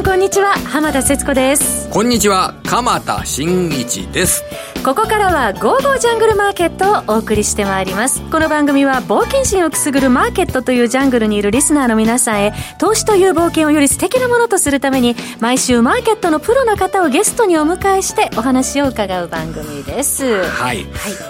んこんにちは。浜田節子です。こんにちは。鎌田新一です。ここからは「ゴーゴージャングルマーケット」をお送りしてまいります。この番組は冒険心をくすぐるマーケットというジャングルにいるリスナーの皆さんへ投資という冒険をより素敵なものとするために毎週マーケットのプロの方をゲストにお迎えしてお話を伺う番組です。はい、はい、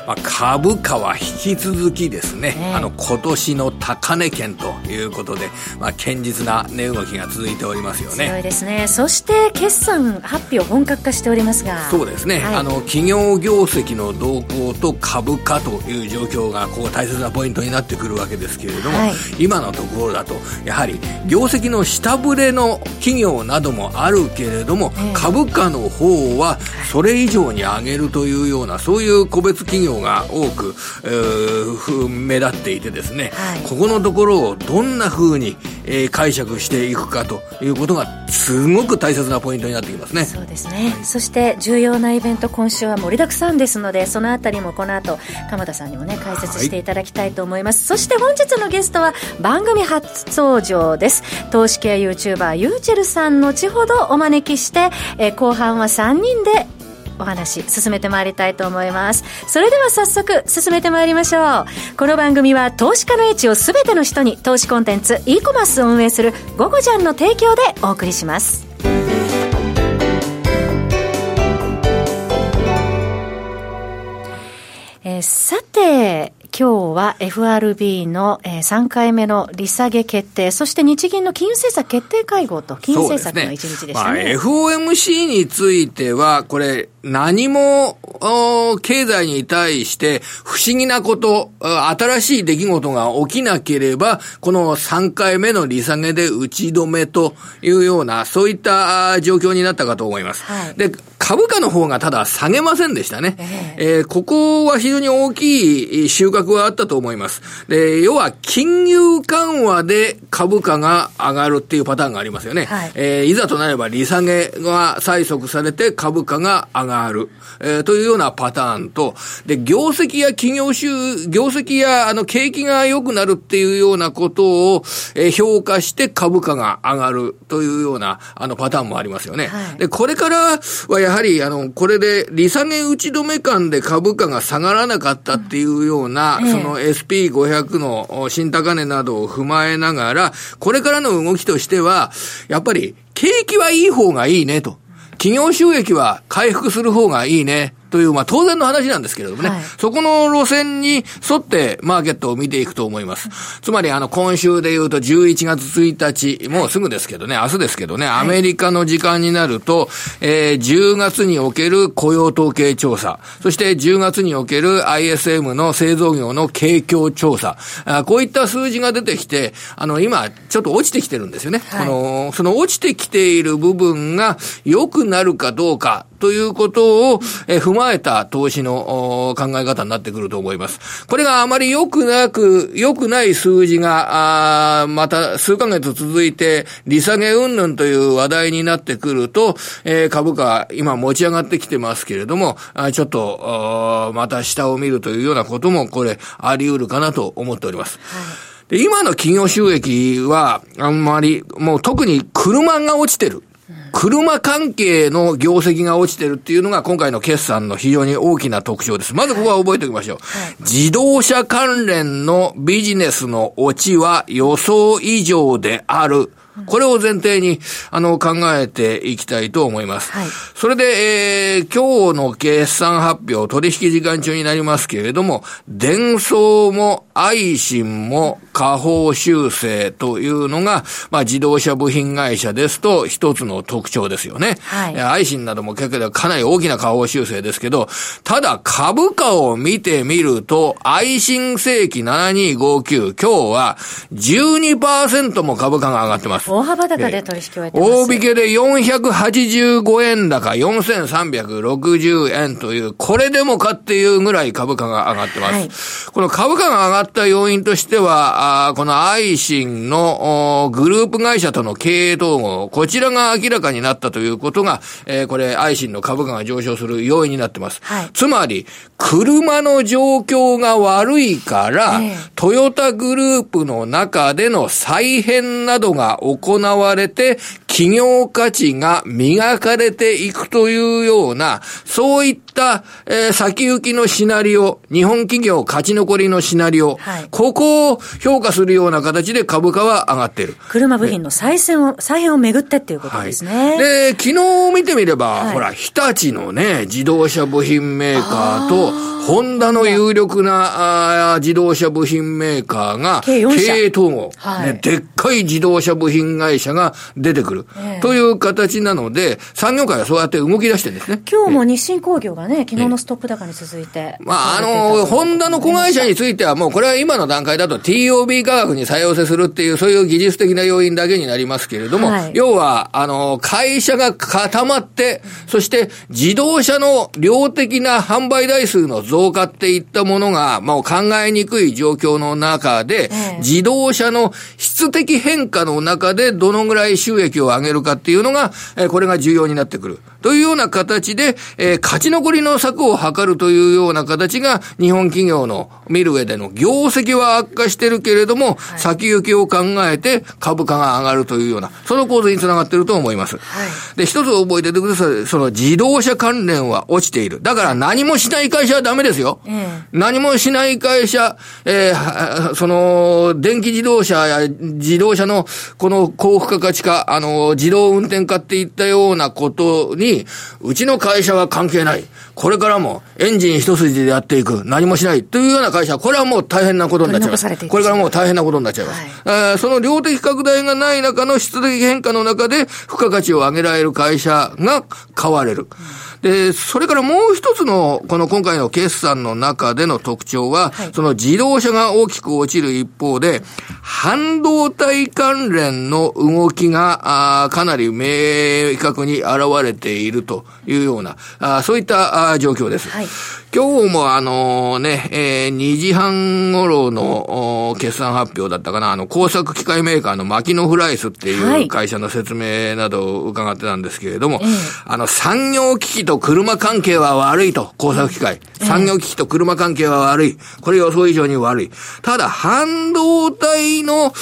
まあ、株価は引き続きですね、ね、あの今年の高値圏ということで、まあ、堅実な値動きが続いておりますよね。強いですね。そして決算発表本格化しておりますが。そうですね、はい、あの企業業績の動向と株価という状況がここ大切なポイントになってくるわけですけれども、はい、今のところだとやはり業績の下振れの企業などもあるけれども、えー、株価の方はそれ以上に上げるというようなそういう個別企業が多く、えー、目立っていてですね、はい、ここのところをどんなふうに、えー、解釈していくかということがすごく大切なポイントになってきますね。そうですね、はい、そして重要なイベント今週は盛りだくさんですのでそのあたりもこの後鎌田さんにもね解説していただきたいと思います、はい、そして本日のゲストは番組初登場です。投資系 YouTuber ユーチェルさん後ほどお招きして、えー、後半は3人でお話進めてまいりたいと思います。それでは早速進めてまいりましょう。この番組は投資家の位置を全ての人に投資コンテンツ e コマースを運営する「ゴゴジャン」の提供でお送りします。えー、さて、今日は FRB の、えー、3回目の利下げ決定、そして日銀の金融政策決定会合と金融政策の一日でしたね。ねまあ、FOMC については、これ、何も、経済に対して不思議なこと、新しい出来事が起きなければ、この3回目の利下げで打ち止めというような、そういった状況になったかと思います。はい、で、株価の方がただ下げませんでしたね。えー、えー、ここは非常に大きい収穫はあったと思います。で、要は金融緩和で株価が上がるっていうパターンがありますよね。はい、えー、いざとなれば利下げが催促されて株価が上がる。えー、というようなパターンと、で、業績や企業収、業績やあの景気が良くなるっていうようなことを、えー、評価して株価が上がるというようなあのパターンもありますよね。はい、で、これからはやはりあの、これで利下げ打ち止め感で株価が下がらなかったっていうような、うん、その SP500 の新高値などを踏まえながら、これからの動きとしては、やっぱり景気はいい方がいいねと。企業収益は回復する方がいいね。という、まあ当然の話なんですけれどもね、はい、そこの路線に沿ってマーケットを見ていくと思います。つまりあの今週で言うと11月1日、もうすぐですけどね、明日ですけどね、アメリカの時間になると、えー、10月における雇用統計調査、そして10月における ISM の製造業の景況調査、あこういった数字が出てきて、あの今ちょっと落ちてきてるんですよね。はい、この、その落ちてきている部分が良くなるかどうかということを、え踏まえた投資の考え方になってくると思います。これがあまり良くなく、良くない数字が、あまた数ヶ月続いて、利下げ云々という話題になってくると、えー、株価、今持ち上がってきてますけれども、あちょっと、また下を見るというようなことも、これ、あり得るかなと思っております。はいで、今の企業収益は、あんまり、もう特に車が落ちてる。車関係の業績が落ちてるっていうのが今回の決算の非常に大きな特徴です。まずここは覚えておきましょう。はい、自動車関連のビジネスの落ちは予想以上である。これを前提に、あの、考えていきたいと思います。はい、それで、えー、今日の決算発表、取引時間中になりますけれども、電装も愛信も下方修正というのが、まあ、自動車部品会社ですと、一つの特徴ですよね。はい。愛信なども結構かなり大きな下方修正ですけど、ただ株価を見てみると、愛信正規7259、今日は12%も株価が上がってます。大幅高で取引を終えてます。大引けで485円高、4360円という、これでもかっていうぐらい株価が上がってます。はい、この株価が上がった要因としては、あこのアイシンのグループ会社との経営統合、こちらが明らかになったということが、えー、これ、アイシンの株価が上昇する要因になってます。はい、つまり、車の状況が悪いから、えー、トヨタグループの中での再編などが行われて、企業価値が磨かれていくというような、そういった、えー、先行きのシナリオ、日本企業勝ち残りのシナリオ、はい、ここを評価するような形で株価は上がっている。車部品の再選を、再編をめぐってっていうことですね。はい、で、昨日見てみれば、はい、ほら、日立のね、自動車部品メーカーと、ホンダの有力なあ自動車部品メーカーが、経営統合、はい、ね、でっかい自動車部品会社が出てくる、えー、という形なので、産業界はそうやって動き出してるんですね。今日も日清工業がね、昨日のストップ高に続いて。まあ、あの、ホンダの子会社についてはもうこれは今の段階だと TOB 価格に再用せするっていう、そういう技術的な要因だけになりますけれども、はい、要は、あの、会社が固まって、そして自動車の量的な販売台数の増加っていったものが、もう考えにくい状況の中で、自動車の質的変化の中でどのぐらい収益を上げるかっていうのが、えこれが重要になってくる。というような形で、えー、勝ち残りの策を図るというような形が、日本企業の見る上での業績は悪化してるけれども、はい、先行きを考えて株価が上がるというような、その構図につながっていると思います。はい、で、一つ覚えててください。その自動車関連は落ちている。だから何もしない会社はダメですよ。何もしない会社、えー、その、電気自動車や自動車のこの高付加価値化、あの、自動運転化っていったようなことに、うちの会社は関係ない。これからもエンジン一筋でやっていく。何もしない。というような会社は、これはもう大変なことになっちゃいます。これからもう大変なことになっちゃいます。はい、その量的拡大がない中の質的変化の中で、付加価値を上げられる会社が買われる。うんで、それからもう一つの、この今回の決算の中での特徴は、はい、その自動車が大きく落ちる一方で、半導体関連の動きが、あかなり明確に現れているというような、あそういったあ状況です。はい今日もあのね、えー、2時半頃の決算発表だったかな、あの工作機械メーカーのマキノフライスっていう会社の説明などを伺ってたんですけれども、はい、あの産業機器と車関係は悪いと、工作機械。産業機器と車関係は悪い。これ予想以上に悪い。ただ、半導体の、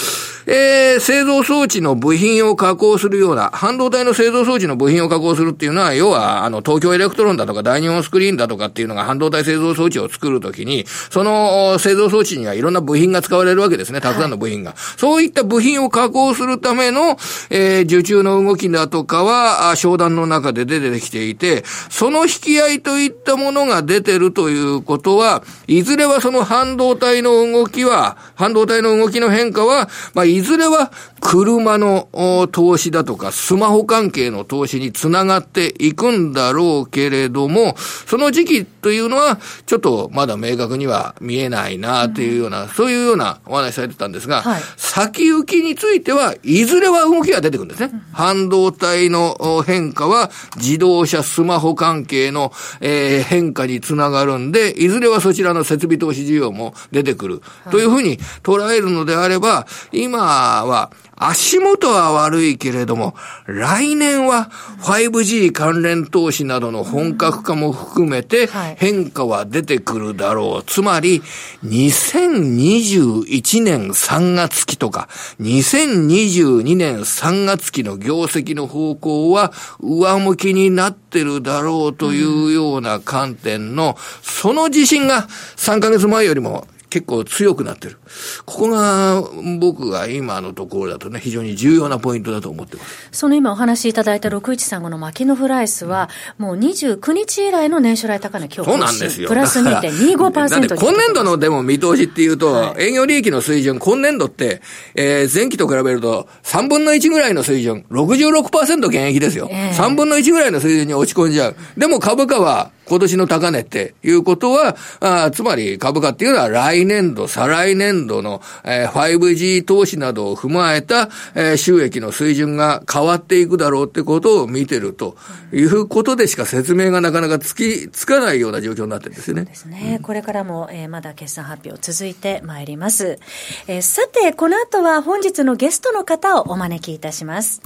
えー、製造装置の部品を加工するような、半導体の製造装置の部品を加工するっていうのは、要は、あの、東京エレクトロンだとか大日本スクリーンだとかっていうのが半導体製造装置を作るときに、その製造装置にはいろんな部品が使われるわけですね。たくさんの部品が。はい、そういった部品を加工するための、えー、受注の動きだとかは、商談の中で出てきていて、その引き合いといったものが出てるということは、いずれはその半導体の動きは、半導体の動きの変化は、まあ、いずれは車の投資だとか、スマホ関係の投資につながっていくんだろうけれども、その時期というのは、ちょっとまだ明確には見えないなというような、うん、そういうようなお話されてたんですが、はい、先行きについては、いずれは動きが出てくるんですね。うん、半導体の変化は、自動車、スマホ関係の、えー、変化につながるんで、いずれはそちらの設備投資需要も出てくる。というふうに捉えるのであれば、今は、足元は悪いけれども、来年は 5G 関連投資などの本格化も含めて変化は出てくるだろう。つまり、2021年3月期とか、2022年3月期の業績の方向は上向きになってるだろうというような観点の、その自信が3ヶ月前よりも結構強くなってる。ここが僕が今のところだとね、非常に重要なポイントだと思ってます。その今お話しいただいた6135のマキノフライスは、もう29日以来の年初来高値、今日そうなんですよ。プラス2.25%だって今年度のでも見通しっていうと、はい、営業利益の水準、今年度って、えー、前期と比べると3分の1ぐらいの水準、66%減益ですよ。えー、3分の1ぐらいの水準に落ち込んじゃう。でも株価は今年の高値っていうことは、あつまり株価っていうのは来来年度、再来年度の、え、5G 投資などを踏まえた、え、収益の水準が変わっていくだろうってことを見てるということでしか説明がなかなかつき、つかないような状況になってるんですよね。ですね。これからも、えー、まだ決算発表続いてまいります。えー、さて、この後は本日のゲストの方をお招きいたします。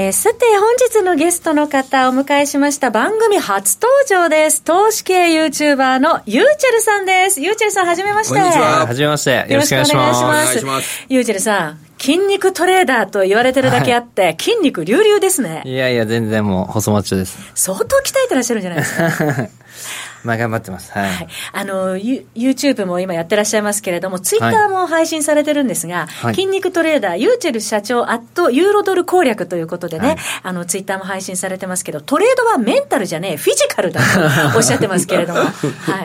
えー、さて、本日のゲストの方をお迎えしました番組初登場です。投資系 YouTuber のユーチェルさんです。ユーチェルさん、はじめまして。こんにちは。はじめまして。よろしくお願いします。お願いします。ユーチェルさん、筋肉トレーダーと言われてるだけあって、はい、筋肉隆々ですね。いやいや、全然もう細マッチョです。相当鍛えてらっしゃるんじゃないですか。まあ頑張ってます。はい。はい、あの、ユ YouTube も今やってらっしゃいますけれども、ツイッターも配信されてるんですが、はい、筋肉トレーダー、ユーチェル社長、アットユーロドル攻略ということでね、はい、あの、ツイッターも配信されてますけど、トレードはメンタルじゃねえ、フィジカルだとおっしゃってますけれども、は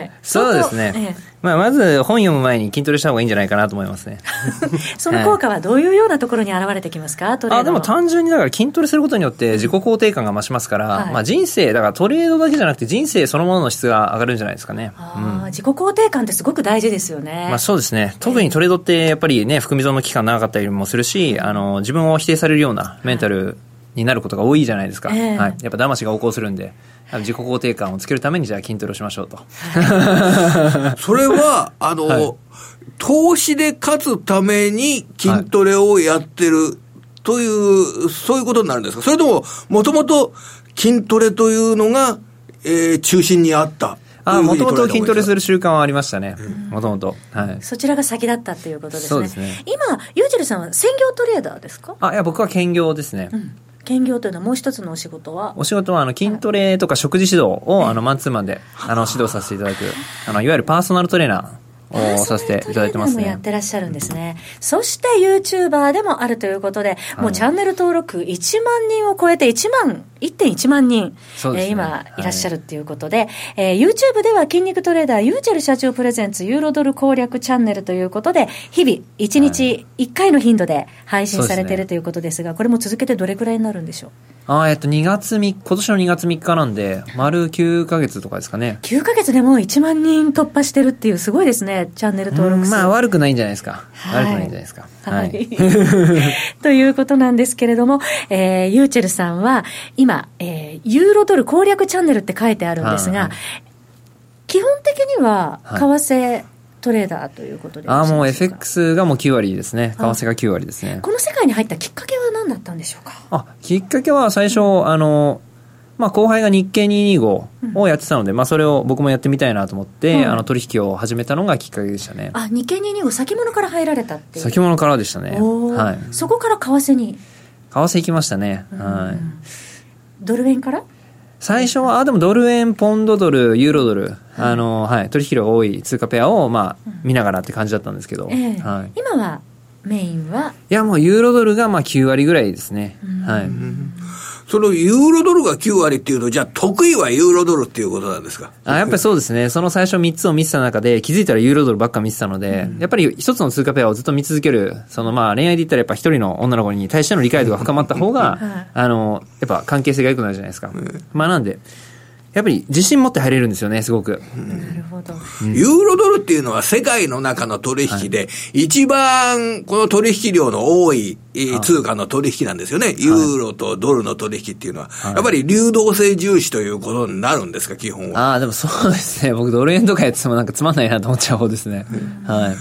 い。そうですね。ええまあ、まず本読む前に筋トレした方がいいんじゃないかなと思いますね。その効果はどういうようなところに現れてきますか、はい、あでも単純にだから筋トレすることによって自己肯定感が増しますから、はい、まあ人生、だからトレードだけじゃなくて人生そのものの質が上がるんじゃないですかね。あうん、自己肯定感ってすごく大事ですよね。まあそうですね。特にトレードってやっぱりね、含み損の期間長かったりもするし、あの、自分を否定されるようなメンタルになることが多いじゃないですか。はい、やっぱ騙しが横行するんで。自己肯定感をつけるためにじゃあ筋トレをしましょうと。それは、あの、はい、投資で勝つために筋トレをやってるという、そういうことになるんですか？それとも、もともと筋トレというのが、えー、中心にあった？あもともと筋トレする習慣はありましたね。もともと。はい。そちらが先だったっていうことですね。そうですね。今、ユージェルさんは専業トレーダーですか？あ、いや、僕は兼業ですね。うん兼業というのはもう一つのお仕事は？お仕事はあの筋トレとか食事指導をあのマンツーマンであの指導させていただくあのいわゆるパーソナルトレーナーをさせていただいてますね。やってらっしゃるんですね。そして YouTuber でもあるということで、もうチャンネル登録1万人を超えて1万、1.1万人、ねえー、今いらっしゃるっていうことで、はい、えー、YouTube では筋肉トレーダーユーチェル社長プレゼンツユーロドル攻略チャンネルということで、日々1日1回の頻度で配信されているということですが、これも続けてどれくらいになるんでしょう？あえっと、2月3、今年の2月3日なんで、丸9か月とかですかね。9か月でもう1万人突破してるっていう、すごいですね、チャンネル登録数。まあ、悪くないんじゃないですか。はい、悪くないんじゃないですか。はい。ということなんですけれども、えー、ユーチェルさんは、今、えー、ユーロドル攻略チャンネルって書いてあるんですが、はい、基本的には、為替、トレーダーということでああ、もう FX がもう9割ですね。為替が9割ですね。この世界に入ったきっかけは何だったんでしょうか？あ、きっかけは最初、あの、まあ、後輩が日経225をやってたので、うん、まあ、それを僕もやってみたいなと思って、うん、あの取引を始めたのがきっかけでしたね。あ、日経225先物から入られたって先物からでしたね。はい。そこから為替に？為替行きましたね。はい。ドル円から？最初は、あ、でもドル円、ポンドドル、ユーロドル、あの、はい、取引量多い通貨ペアを、まあ、見ながらって感じだったんですけど、えー、はい、今はメインは？いや、もうユーロドルがまあ9割ぐらいですね。はい。そのユーロドルが9割っていうと、じゃあ得意はユーロドルっていうことなんですか？あやっぱりそうですね。その最初3つを見てた中で、気づいたらユーロドルばっか見てたので、うん、やっぱり一つの通貨ペアをずっと見続ける、そのまあ恋愛で言ったらやっぱ一人の女の子に対しての理解度が深まった方が、あの、やっぱ関係性が良くなるじゃないですか。うん、まあなんで、やっぱり自信持って入れるんですよね、すごく。なるほど。ユーロドルっていうのは世界の中の取引で、一番この取引量の多い通貨の取引なんですよね。ユーロとドルの取引っていうのは。やっぱり流動性重視ということになるんですか、基本は。ああ、でもそうですね。僕ドル円とかやっててもなんかつまんないなと思っちゃう方ですね。はい。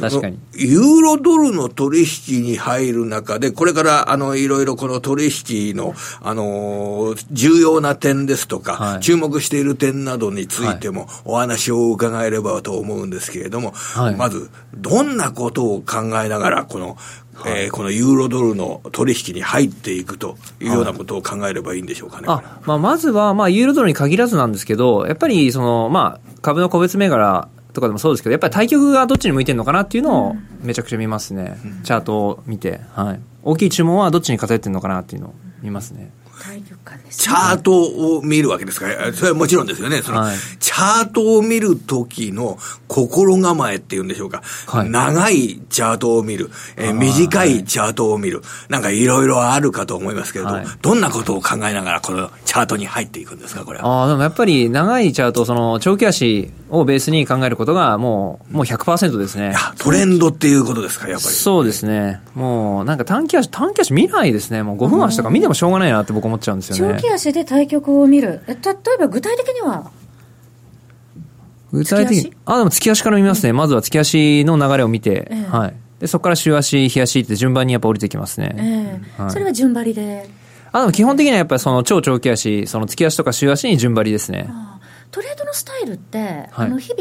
確かに。ユーロドルの取引に入る中で、これから、あの、いろいろこの取引の、あの、重要な点ですとか、はい、注目している点などについても、お話を伺えればと思うんですけれども、はい、まず、どんなことを考えながら、この、はい、えー、このユーロドルの取引に入っていくというようなことを考えればいいんでしょうかね。あまあ、まずは、まあ、ユーロドルに限らずなんですけど、やっぱり、その、まあ、株の個別銘柄とかでもそうですけど、やっぱり対局がどっちに向いてるのかなっていうのをめちゃくちゃ見ますね。うん、チャートを見て、はい。大きい注文はどっちに偏ってるのかなっていうのを見ますね。対局感です、ね、チャートを見るわけですか？ら、それはもちろんですよね。その、はい、チャートを見るときの心構えっていうんでしょうか。はい、長いチャートを見る、えー、短いチャートを見る、なんかいろいろあるかと思いますけれど、はい、どんなことを考えながらこのチャートに入っていくんですか、これは？ああ、でもやっぱり長いチャート、その長期足をベースに考えることがもう、もう100%ですね。トレンドっていうことですか、やっぱり。そうですね。もう、なんか短期足、短期足見ないですね。もう5分足とか見てもしょうがないなって僕思っちゃうんですよね。長期足で対局を見る。え、例えば具体的には？具体的に。あ、でも月足から見ますね。まずは月足の流れを見て、はい。で、そこから週足、日足って順番にやっぱ降りてきますね。えーはい、それは順張りで。あ、でも基本的にはやっぱりその超長期足、その月足とか週足に順張りですね。トレードのスタイルって、あの日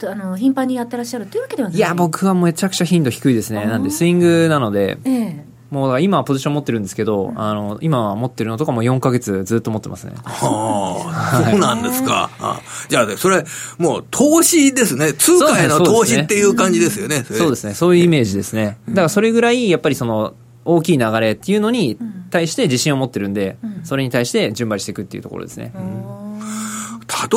々、あの頻繁にやってらっしゃるっていうわけではない？いや、僕はめちゃくちゃ頻度低いですね。なんで、スイングなので、ええ、もうだから今はポジション持ってるんですけど、あの、今は持ってるのとかも4ヶ月ずっと持ってますね。はあ、そうなんですか。あじゃあ、それ、もう投資ですね。通貨への投資っていう感じですよね。そうですね。そういうイメージですね。だからそれぐらい、やっぱりその、大きい流れっていうのに対して自信を持ってるんで、それに対して順張りしていくっていうところですね。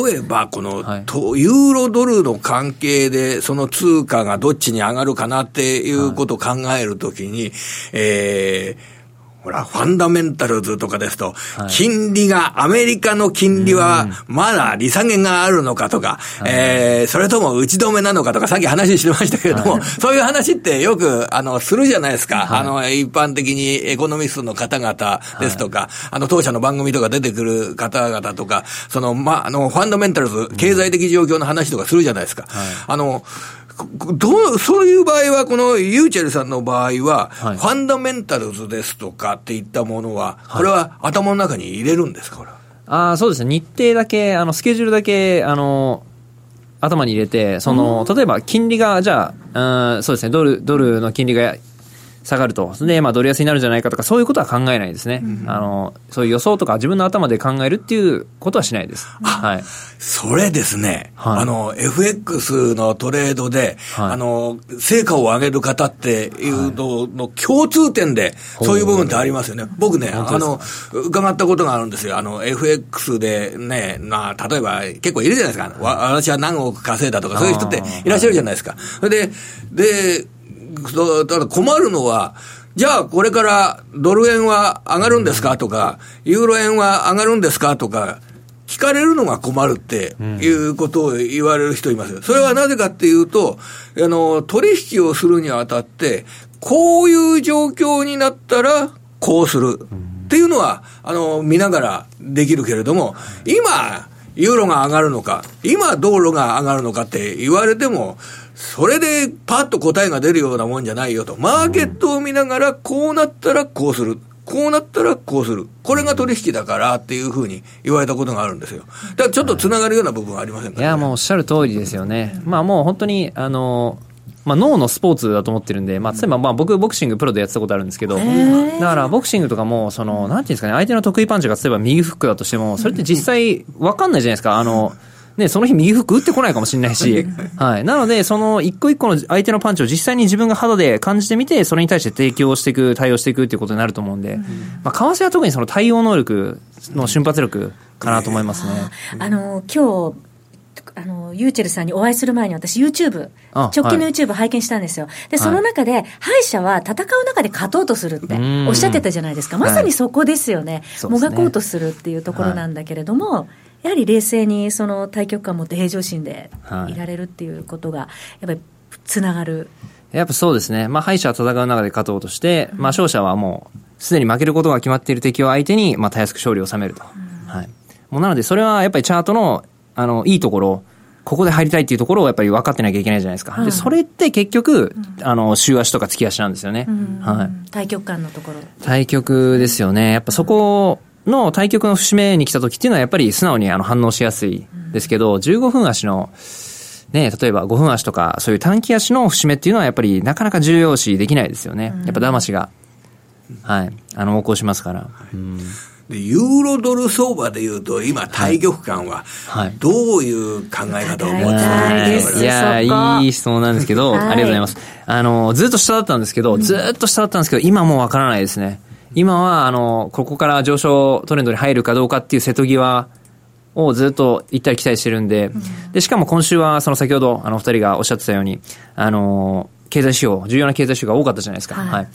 例えば、この、はい、ユーロドルの関係で、その通貨がどっちに上がるかなっていうことを考えるときに、はい、えーほら、ファンダメンタルズとかですと、はい、金利が、アメリカの金利は、まだ利下げがあるのかとか、うん、えー、それとも打ち止めなのかとか、さっき話してましたけれども、はい、そういう話ってよく、あの、するじゃないですか。はい、あの、一般的にエコノミストの方々ですとか、あの、当社の番組とか出てくる方々とか、その、ま、あの、ファンダメンタルズ、経済的状況の話とかするじゃないですか。あの、どう、そういう場合は、このユーチェルさんの場合は、はい、ファンダメンタルズですとかっていったものは、これは頭の中に入れるんですか、これは？ああ、そうですね。日程だけ、あの、スケジュールだけ、あの、頭に入れて、その、例えば金利が、じゃあ、うん、そうですね、ドル、ドルの金利が下がると。で、まあ、ドル安になるんじゃないかとか、そういうことは考えないですね。うん、あの、そういう予想とか自分の頭で考えるっていうことはしないです。はい。それですね。はい、あの、FX のトレードで、はい、あの、成果を上げる方っていうのの共通点で、そういう部分ってありますよね。僕ね、あの、伺ったことがあるんですよ。あの、FX でね、まあ、例えば結構いるじゃないですか。私は何億稼いだとか、そういう人っていらっしゃるじゃないですか。で、で、ただ困るのは、じゃあこれからドル円は上がるんですかとか、ユーロ円は上がるんですかとか、聞かれるのが困るっていうことを言われる人います。それはなぜかっていうと、あの、取引をするにあたって、こういう状況になったら、こうする。っていうのは、あの、見ながらできるけれども、今、ユーロが上がるのか、今、道路が上がるのかって言われても、それでパッと答えが出るようなもんじゃないよと。マーケットを見ながら、こうなったらこうする。こうなったらこうする。これが取引だからっていうふうに言われたことがあるんですよ。だからちょっとつながるような部分はありませんか、ね、いや、もうおっしゃる通りですよね。まあもう本当に、あの、まあ、脳のスポーツだと思ってるんで、まあ、例えばまあ僕、ボクシングプロでやってたことあるんですけど、だからボクシングとかも、その、なんていうんですかね、相手の得意パンチが例えば右フックだとしても、それって実際わかんないじゃないですか。あの、ね、その日右フック打ってこないかもしれないし、はい。なので、その一個一個の相手のパンチを実際に自分が肌で感じてみて、それに対して提供していく、対応していくっていうことになると思うんで、まあ、為替は特にその対応能力の瞬発力かなと思いますね。あの、今日、あの、ユーチェルさんにお会いする前に私 YouTube、直近の YouTube 拝見したんですよ。で、その中で、敗者は戦う中で勝とうとするっておっしゃってたじゃないですか。まさにそこですよね。もがこうとするっていうところなんだけれども、やはり冷静にその対局感を持って平常心でいられるっていうことが、やっぱりつながる。やっぱそうですね。まあ、敗者は戦う中で勝とうとして、まあ、勝者はもう、すでに負けることが決まっている敵を相手に、まあ、たやすく勝利を収めると。はい。もうなので、それはやっぱりチャートの、あの、いいところ、ここで入りたいっていうところをやっぱり分かってなきゃいけないじゃないですか。はい、で、それって結局、うん、あの、週足とか月足なんですよね。うん、はい。対局感のところ。対局ですよね。やっぱそこの対局の節目に来た時っていうのはやっぱり素直にあの反応しやすいですけど、うん、15分足の、ね、例えば5分足とか、そういう短期足の節目っていうのはやっぱりなかなか重要視できないですよね。やっぱ騙しが、はい、あの、横行しますから。うんで、ユーロドル相場でいうと、今、対局感は、どういう考え方を持ってるんです。か、いや、いい質問なんですけど、ありがとうございます。あの、ずっと下だったんですけど、ずっと下だったんですけど、今もうわからないですね。今は、あの、ここから上昇トレンドに入るかどうかっていう瀬戸際をずっと行ったり来たりしてるんで、で、しかも今週は、その先ほど、あの、二人がおっしゃってたように、あの、経済指標、重要な経済指標が多かったじゃないですか。はい、はい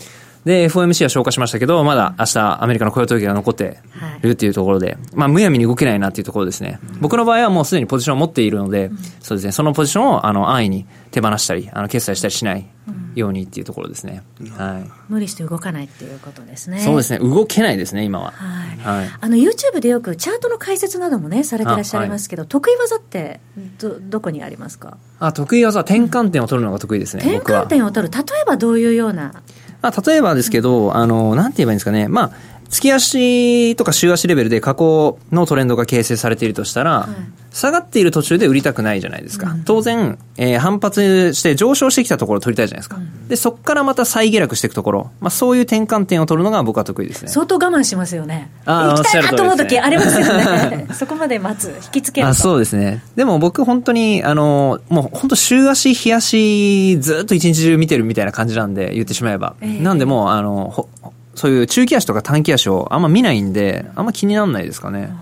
で、FOMC は消化しましたけど、まだ明日アメリカの雇用統計が残っているっていうところで、はい、まあ、むやみに動けないなっていうところですね。うん、僕の場合はもうすでにポジションを持っているので、うん、そうですね、そのポジションを、あの、安易に手放したり、あの、決済したりしないようにっていうところですね。うん、はい。無理して動かないっていうことですね。そうですね、動けないですね、今は。はい。はい、あの、YouTube でよくチャートの解説などもね、されてらっしゃいますけど、はい、得意技ってど、どこにありますか？あ、得意技、転換点を取るのが得意ですね、転換点を取る。例えばどういうようなまあ、例えばですけど、あの、なんて言えばいいんですかね。まあ、月足とか週足レベルで過去のトレンドが形成されているとしたら、下がっている途中で売りたくないじゃないですか。当然、えー反発して上昇してきたところを取りたいじゃないですか。で、そこからまた再下落していくところ、まあそういう転換点を取るのが僕は得意ですね。相当我慢しますよね。あー行きたいなと思う時ありますよね。そこまで待つ。引きつけると。あそうですね。でも僕本当に、あの、もう本当週足、日足、ずっと一日中見てるみたいな感じなんで、言ってしまえば。ええなんでもう、あの、ほそういう中期足とか短期足をあんま見ないんで、あんま気にならないですかね。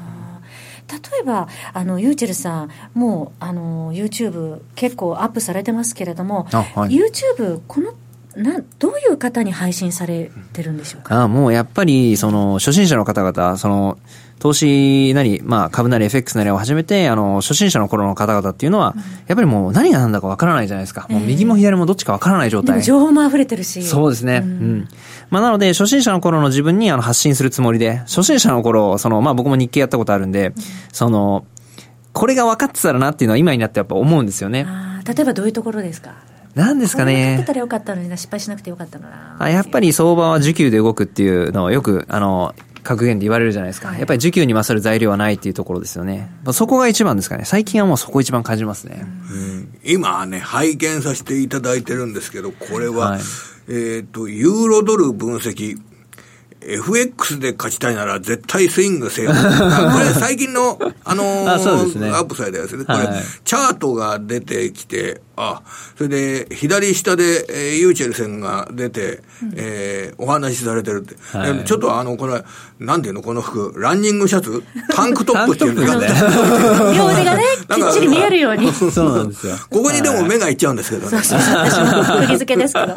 例えば、あの、ユーチェルさん、もう、あの、YouTube 結構アップされてますけれども、あはい YouTube、この、などういう方に配信されてるんでしょうか？あもうやっぱり、その、初心者の方々、その、投資なり、まあ、株なり FX なりを始めて、あの、初心者の頃の方々っていうのは、やっぱりもう何が何だかわからないじゃないですか。もう右も左もどっちかわからない状態。情報も溢れてるし。そうですね。うん。まあ、なので、初心者の頃の自分にあの発信するつもりで、初心者の頃、その、まあ僕も日経やったことあるんで、その、これが分かってたらなっていうのは今になってやっぱ思うんですよね。例えばどういうところですか？なんですかねってた。らよかったのにな、失敗しなくてよかったのな。あやっぱり相場は需給で動くっていうのをよく、あの、格言で言われるじゃないですか。はいやっぱり需給に勝る材料はないっていうところですよね。まあそこが一番ですかね。最近はもうそこ一番感じますね。今ね、拝見させていただいてるんですけど、これは、はいえっ、と、ユーロドル分析。FX で勝ちたいなら絶対スイングせよ。あ これ最近の、あのー ねアップされたやつね。これ、はいチャートが出てきて、あ、それで、左下で、えーユーチェルセンが出て、えーお話しされてるって。はいでちょっとあの、これ、なんていうの、この服、ランニングシャツ？タンクトップっていうのタンクトップが両腕がね、きっちり見えるように。そうそうなんですよ。ここにでも目がいっちゃうんですけどね。そうそう、私も釘付けですけど。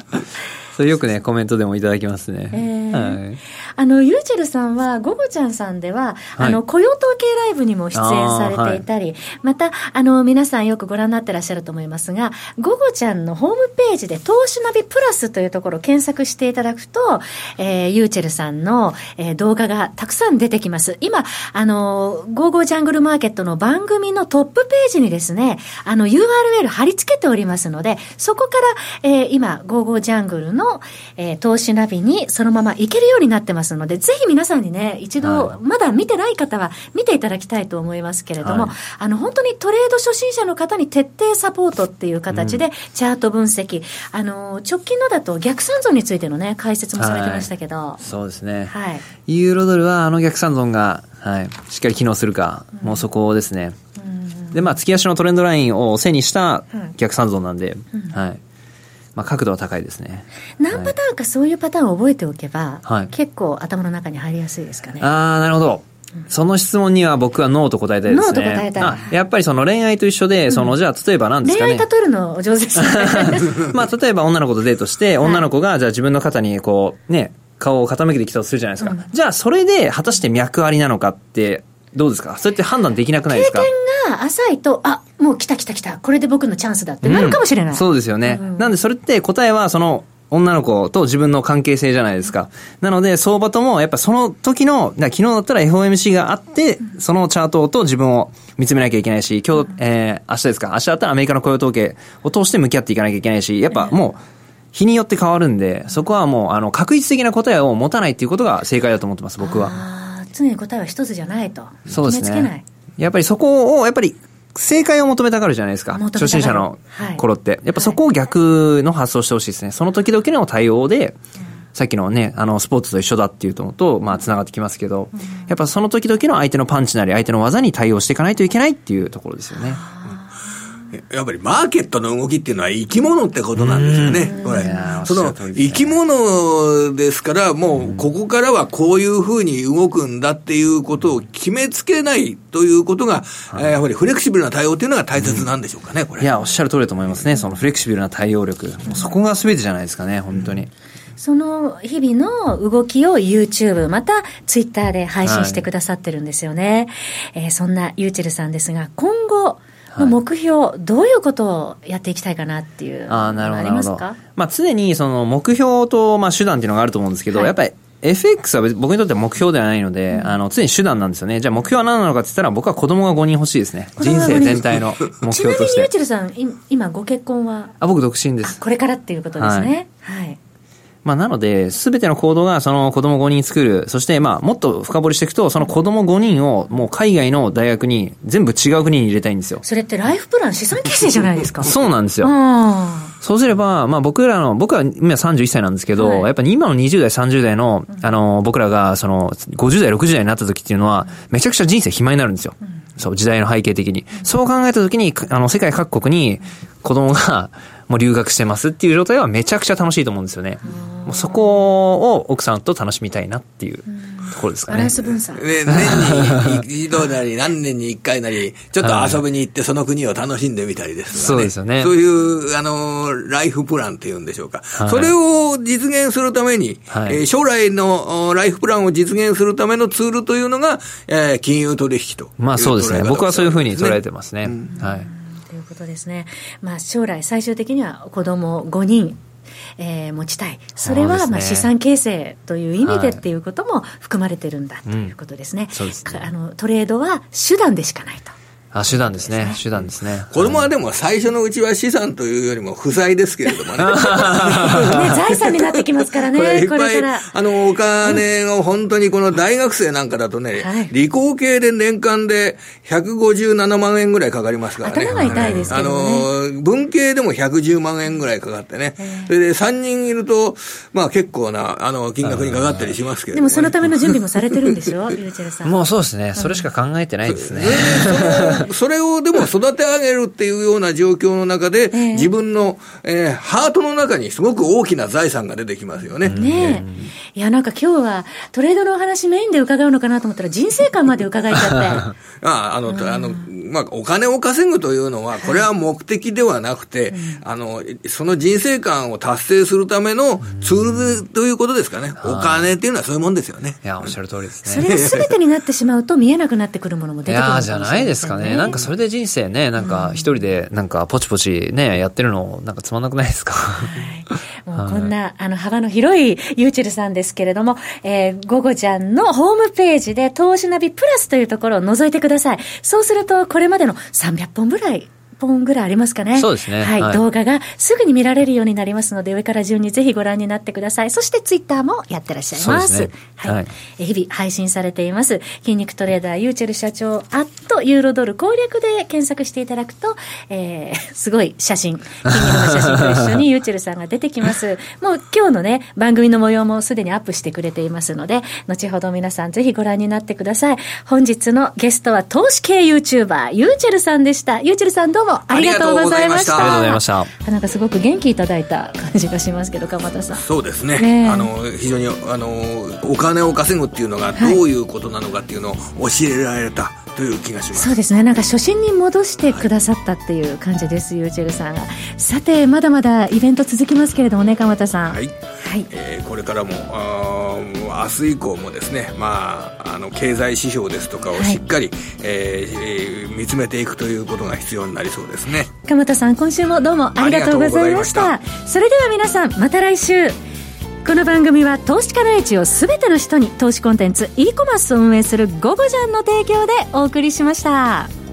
それよくね、コメントでもいただきますね。えーはい。あの、ゆうちぇるさんは、ゴゴちゃんさんでは、はい。あの、雇用統計ライブにも出演されていたり、また、あの、皆さんよくご覧になってらっしゃると思いますが、ゴゴちゃんのホームページで、投資ナビプラスというところを検索していただくと、えー、ゆうちぇるさんの、えー動画がたくさん出てきます。今、あの、ゴーゴージャングルマーケットの番組のトップページにですね、あの、URL 貼り付けておりますので、そこから、えー今、ゴーゴージャングルの、えー投資ナビにそのまま行けるようになってますので、ぜひ皆さんにね、一度、はい。まだ見てない方は見ていただきたいと思いますけれども、はい。あの、本当にトレード初心者の方に徹底サポートっていう形で、チャート分析、あの、直近のだと逆算像についてのね、解説もされてましたけど、そうですね。はい。ユーロドルはあの逆算ゾーンが、はい、しっかり機能するか、もうそこですね。で、まあ、月足のトレンドラインを背にした逆算ゾーンなんで、はい。まあ、角度は高いですね。何パターンかそういうパターンを覚えておけば、はい結構頭の中に入りやすいですかね。あー、なるほど。その質問には僕はノーと答えたいですね。ノーと答えたいあやっぱりその恋愛と一緒で、その、じゃあ例えば何ですかね。恋愛例えるのお上手ですね。まあ、例えば女の子とデートして、女の子が、じゃあ自分の肩にこう、ね、顔を傾けてきたとするじゃないですか。じゃあ、それで、果たして脈ありなのかって、どうですか？それって判断できなくないですか？経験が浅いと、あ、もう来た来た来た、これで僕のチャンスだってなるかもしれない。うんそうですよね。なんでそれって答えはその女の子と自分の関係性じゃないですか。なので相場ともやっぱその時の、昨日だったら FOMC があって、そのチャートと自分を見つめなきゃいけないし、今日、えー、明日ですか？明日だったらアメリカの雇用統計を通して向き合っていかなきゃいけないし、やっぱもう、日によって変わるんで、そこはもう、あの、確実的な答えを持たないっていうことが正解だと思ってます、僕は。常に答えは一つじゃないと。そうです決めつけないね。。やっぱりそこを、やっぱり、正解を求めたがるじゃないですか。初心者のはい頃って。やっぱそこを逆の発想してほしいですね。その時々の対応で、さっきのね、あの、スポーツと一緒だっていうのと、まあ、繋がってきますけど、やっぱその時々の相手のパンチなり、相手の技に対応していかないといけないっていうところですよね。やっぱりマーケットの動きっていうのは生き物ってことなんですよね、これ。その生き物ですから、もうここからはこういうふうに動くんだっていうことを決めつけないということが、えーやっぱりフレキシブルな対応っていうのが大切なんでしょうかね、これ。いや、おっしゃる通りだと思いますね。そのフレキシブルな対応力。そこが全てじゃないですかね、本当に。その日々の動きを YouTube、また Twitter で配信してくださってるんですよね。えーそんなユーチェルさんですが、今後の目標、どういうことをやっていきたいかなっていうああ、なるほど、ますか？まあ、常にその目標と、まあ、手段っていうのがあると思うんですけど、はいやっぱり FX は僕にとっては目標ではないので、あの、常に手段なんですよね。じゃあ目標は何なのかって言ったら、僕は子供が5人欲しいですね。人子供が5人生全体の目ちなみに標として。ユーチェルさん、い今ご結婚は？あ、僕独身です。これからっていうことですね。はい。まあ、なので、すべての行動がその子供5人作る。そして、まあ、もっと深掘りしていくと、その子供5人をもう海外の大学に全部違う国に入れたいんですよ。それってライフプラン資産形成じゃないですか？そうなんですよ。そうすれば、まあ僕らの、僕は今31歳なんですけど、はい、やっぱり今の20代、30代の、あの、僕らが、その、50代、60代になった時っていうのは、めちゃくちゃ人生暇になるんですよ。そう、時代の背景的に。そう考えた時に、あの、世界各国に子供が、もう留学してますっていう状態はめちゃくちゃ楽しいと思うんですよね。もうそこを奥さんと楽しみたいなっていうところですかね。バランス分散。ね、年に一度なり、何年に一回なり、ちょっと遊びに行ってその国を楽しんでみたりですとか、ね、そうですよね。そういう、あの、ライフプランっていうんでしょうか。はい、それを実現するために、はい、えー、将来のライフプランを実現するためのツールというのが、えー、金融取引とまあそうですね。僕はそういうふうに捉えてますね。うん、はい。ことですね。まあ、将来最終的には子供5人、えー、持ちたい。それは、まあ、資産形成という意味でっていうことも含まれてるんだということですね。うん、すねあのトレードは手段でしかないと。あ手段ですね、手段ですね。子供はでも最初のうちは資産というよりも負債ですけれどもね。ね財産になってきますからね、これこれから。あの、お金を本当にこの大学生なんかだとね、はい、理工系で年間で157万円ぐらいかかりますからね。頭が痛いですけど、ね、あの、文系でも110万円ぐらいかかってね。それで3人いると、まあ結構な、あの、金額にかかったりしますけど、ね、でもそのための準備もされてるんでしょ、ゆうちゃさん。もうそうですね。それしか考えてないですね。それをでも育て上げるっていうような状況の中で、自分の、えー、ハートの中にすごく大きな財産が出てきますよね。ねえ。いや、なんか今日はトレードのお話メインで伺うのかなと思ったら人生観まで伺いちゃって。ああの、あの、まあ、お金を稼ぐというのは、これは目的ではなくて、あの、その人生観を達成するためのツールということですかね。お金っていうのはそういうもんですよね。いや、おっしゃる通りですね。それが全てになってしまうと見えなくなってくるものも出てくるいや、じゃないですかね。なんかそれで人生ね、なんか一人でなんかポチポチね、やってるの、なんかつまんなくないですか？はい、もうこんな、あの、幅の広いユーチェルさんですけれども、えー、ゴゴちゃんのホームページで投資ナビプラスというところを覗いてください。そうすると、これまでの300本ぐらい本ぐらいありますかね。そうですね。はい。はい、動画がすぐに見られるようになりますので、上から順にぜひご覧になってください。そしてツイッターもやってらっしゃいます。すね、はい、はい。日々配信されています。筋肉トレーダー、ユーチェル社長、アットユーロドル攻略で検索していただくと、えー、すごい写真、筋肉の写真と一緒にユーチェルさんが出てきます。もう今日のね、番組の模様もすでにアップしてくれていますので、後ほど皆さんぜひご覧になってください。本日のゲストは投資系 YouTuber、ユーチェルさんでした。ユーチェルさんどうもありがとうございました。ありがとうございました。なんかすごく元気いただいた感じがしますけど、鎌田さん。そうですね。ねあの、非常に、あの、お金を稼ぐっていうのがどういうことなのかっていうのを教えられた。という気がしますそうですねなんか初心に戻してくださったっていう感じです、はい、ユーチェルさんがさてまだまだイベント続きますけれどもね鎌田さんはい、はいえー、これからもあ明日以降もですねまああの経済指標ですとかをしっかり、はい、えー、見つめていくということが必要になりそうですね。鎌田さん今週もどうもありがとうございました。それでは皆さんまた来週。この番組は投資家の位置を全ての人に投資コンテンツ e コマースを運営する「ゴゴジャン」の提供でお送りしました。